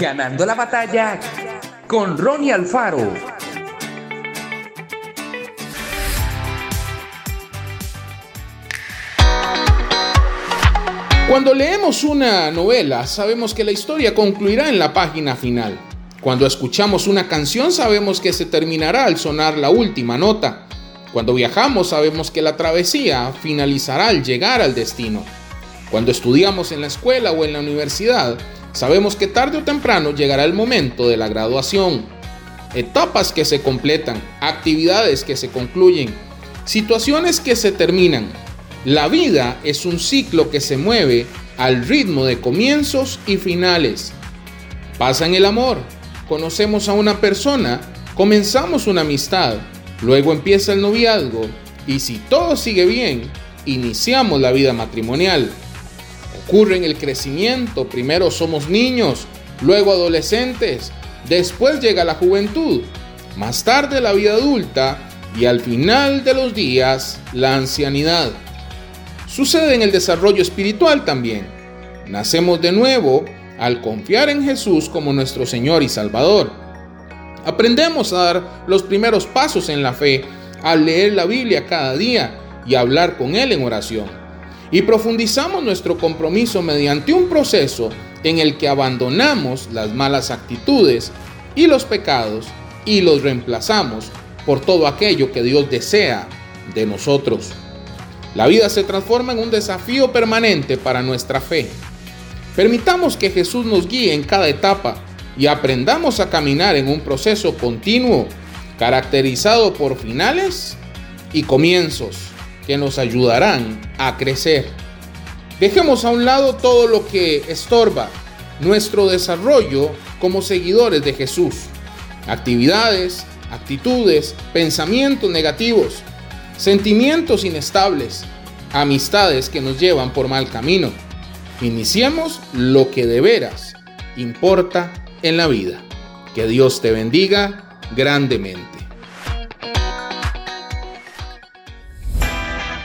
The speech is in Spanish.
Ganando la batalla con Ronnie Alfaro. Cuando leemos una novela, sabemos que la historia concluirá en la página final. Cuando escuchamos una canción, sabemos que se terminará al sonar la última nota. Cuando viajamos, sabemos que la travesía finalizará al llegar al destino. Cuando estudiamos en la escuela o en la universidad, sabemos que tarde o temprano llegará el momento de la graduación. Etapas que se completan, actividades que se concluyen, situaciones que se terminan, la vida es un ciclo que se mueve al ritmo de comienzos y finales. Pasa en el amor. Conocemos a una persona, comenzamos una amistad, luego empieza el noviazgo y si todo sigue bien, iniciamos la vida matrimonial. Ocurre en el crecimiento, primero somos niños, luego adolescentes, después llega la juventud, más tarde la vida adulta y al final de los días la ancianidad. Sucede en el desarrollo espiritual también. Nacemos de nuevo al confiar en Jesús como nuestro Señor y Salvador. Aprendemos a dar los primeros pasos en la fe al leer la Biblia cada día y hablar con Él en oración. Y profundizamos nuestro compromiso mediante un proceso en el que abandonamos las malas actitudes y los pecados y los reemplazamos por todo aquello que Dios desea de nosotros. La vida se transforma en un desafío permanente para nuestra fe. Permitamos que Jesús nos guíe en cada etapa y aprendamos a caminar en un proceso continuo, caracterizado por finales y comienzos que nos ayudarán a crecer. Dejemos a un lado todo lo que estorba nuestro desarrollo como seguidores de Jesús. Actividades, actitudes, pensamientos negativos sentimientos inestables, amistades que nos llevan por mal camino. Iniciemos lo que de veras importa en la vida. Que Dios te bendiga grandemente.